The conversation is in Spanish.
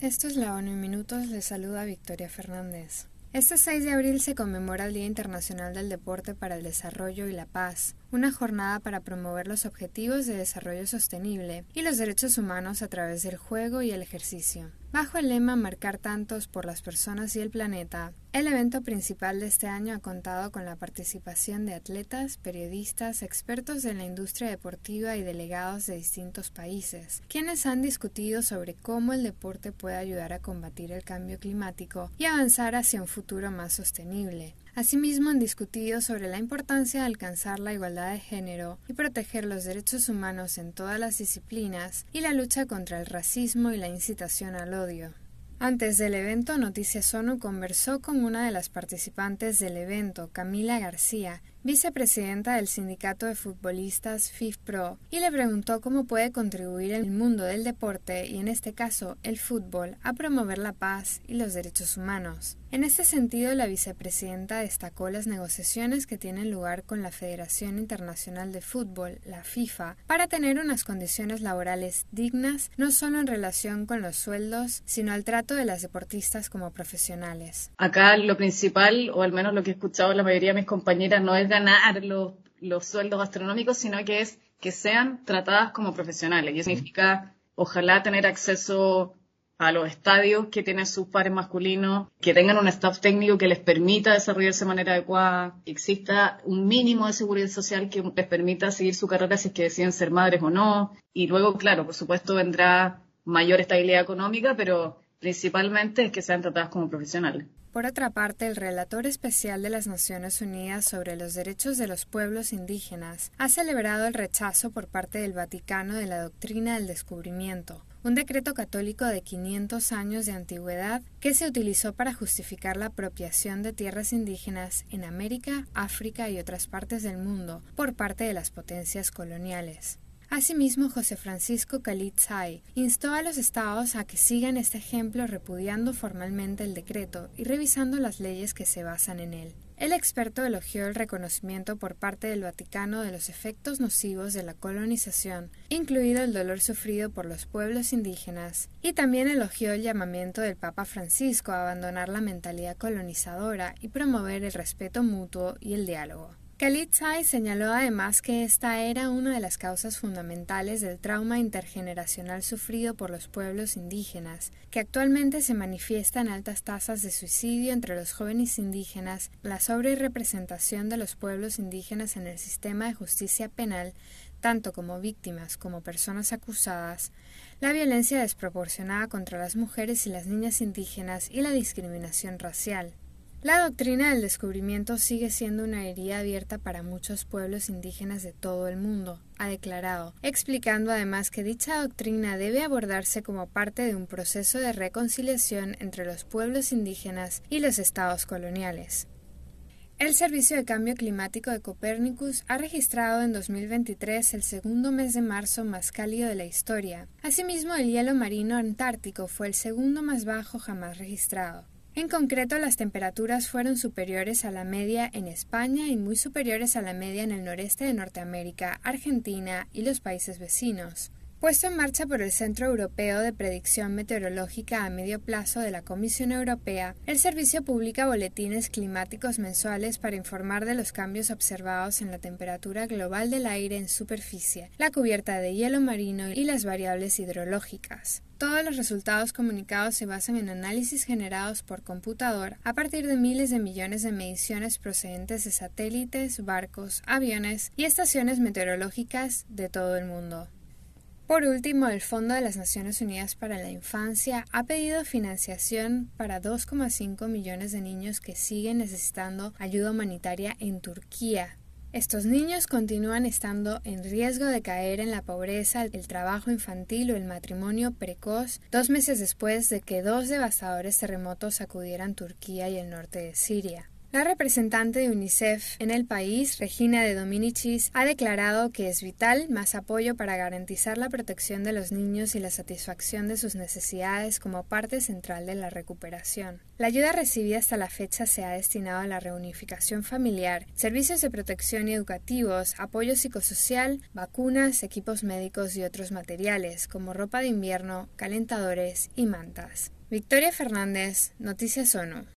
Esto es la ONU en Minutos, les saluda Victoria Fernández. Este 6 de abril se conmemora el Día Internacional del Deporte para el Desarrollo y la Paz, una jornada para promover los objetivos de desarrollo sostenible y los derechos humanos a través del juego y el ejercicio. Bajo el lema Marcar tantos por las personas y el planeta, el evento principal de este año ha contado con la participación de atletas, periodistas, expertos de la industria deportiva y delegados de distintos países, quienes han discutido sobre cómo el deporte puede ayudar a combatir el cambio climático y avanzar hacia un futuro más sostenible. Asimismo, han discutido sobre la importancia de alcanzar la igualdad de género y proteger los derechos humanos en todas las disciplinas y la lucha contra el racismo y la incitación al odio. Antes del evento, Noticias ONU conversó con una de las participantes del evento, Camila García, vicepresidenta del sindicato de futbolistas FIFPRO, y le preguntó cómo puede contribuir el mundo del deporte y en este caso el fútbol a promover la paz y los derechos humanos. En este sentido, la vicepresidenta destacó las negociaciones que tienen lugar con la Federación Internacional de Fútbol, la FIFA, para tener unas condiciones laborales dignas no solo en relación con los sueldos, sino al trato de las deportistas como profesionales. Acá lo principal, o al menos lo que he escuchado la mayoría de mis compañeras, no es ganar los, los sueldos astronómicos, sino que es que sean tratadas como profesionales. Y eso significa, ojalá, tener acceso a los estadios que tienen sus pares masculinos, que tengan un staff técnico que les permita desarrollarse de manera adecuada, que exista un mínimo de seguridad social que les permita seguir su carrera si es que deciden ser madres o no. Y luego, claro, por supuesto vendrá mayor estabilidad económica, pero principalmente que sean tratadas como profesionales. Por otra parte, el relator especial de las Naciones Unidas sobre los derechos de los pueblos indígenas ha celebrado el rechazo por parte del Vaticano de la doctrina del descubrimiento, un decreto católico de 500 años de antigüedad que se utilizó para justificar la apropiación de tierras indígenas en América, África y otras partes del mundo por parte de las potencias coloniales. Asimismo, José Francisco Calitzay instó a los estados a que sigan este ejemplo repudiando formalmente el decreto y revisando las leyes que se basan en él. El experto elogió el reconocimiento por parte del Vaticano de los efectos nocivos de la colonización, incluido el dolor sufrido por los pueblos indígenas, y también elogió el llamamiento del Papa Francisco a abandonar la mentalidad colonizadora y promover el respeto mutuo y el diálogo. Khalid señaló además que esta era una de las causas fundamentales del trauma intergeneracional sufrido por los pueblos indígenas, que actualmente se manifiesta en altas tasas de suicidio entre los jóvenes indígenas, la sobrerepresentación de los pueblos indígenas en el sistema de justicia penal, tanto como víctimas como personas acusadas, la violencia desproporcionada contra las mujeres y las niñas indígenas y la discriminación racial. La doctrina del descubrimiento sigue siendo una herida abierta para muchos pueblos indígenas de todo el mundo, ha declarado, explicando además que dicha doctrina debe abordarse como parte de un proceso de reconciliación entre los pueblos indígenas y los estados coloniales. El Servicio de Cambio Climático de Copernicus ha registrado en 2023 el segundo mes de marzo más cálido de la historia. Asimismo, el hielo marino antártico fue el segundo más bajo jamás registrado. En concreto, las temperaturas fueron superiores a la media en España y muy superiores a la media en el noreste de Norteamérica, Argentina y los países vecinos. Puesto en marcha por el Centro Europeo de Predicción Meteorológica a Medio Plazo de la Comisión Europea, el servicio publica boletines climáticos mensuales para informar de los cambios observados en la temperatura global del aire en superficie, la cubierta de hielo marino y las variables hidrológicas. Todos los resultados comunicados se basan en análisis generados por computador a partir de miles de millones de mediciones procedentes de satélites, barcos, aviones y estaciones meteorológicas de todo el mundo. Por último, el Fondo de las Naciones Unidas para la Infancia ha pedido financiación para 2,5 millones de niños que siguen necesitando ayuda humanitaria en Turquía. Estos niños continúan estando en riesgo de caer en la pobreza, el trabajo infantil o el matrimonio precoz dos meses después de que dos devastadores terremotos sacudieran Turquía y el norte de Siria. La representante de UNICEF en el país, Regina de Dominicis, ha declarado que es vital más apoyo para garantizar la protección de los niños y la satisfacción de sus necesidades como parte central de la recuperación. La ayuda recibida hasta la fecha se ha destinado a la reunificación familiar, servicios de protección y educativos, apoyo psicosocial, vacunas, equipos médicos y otros materiales como ropa de invierno, calentadores y mantas. Victoria Fernández, Noticias ONU.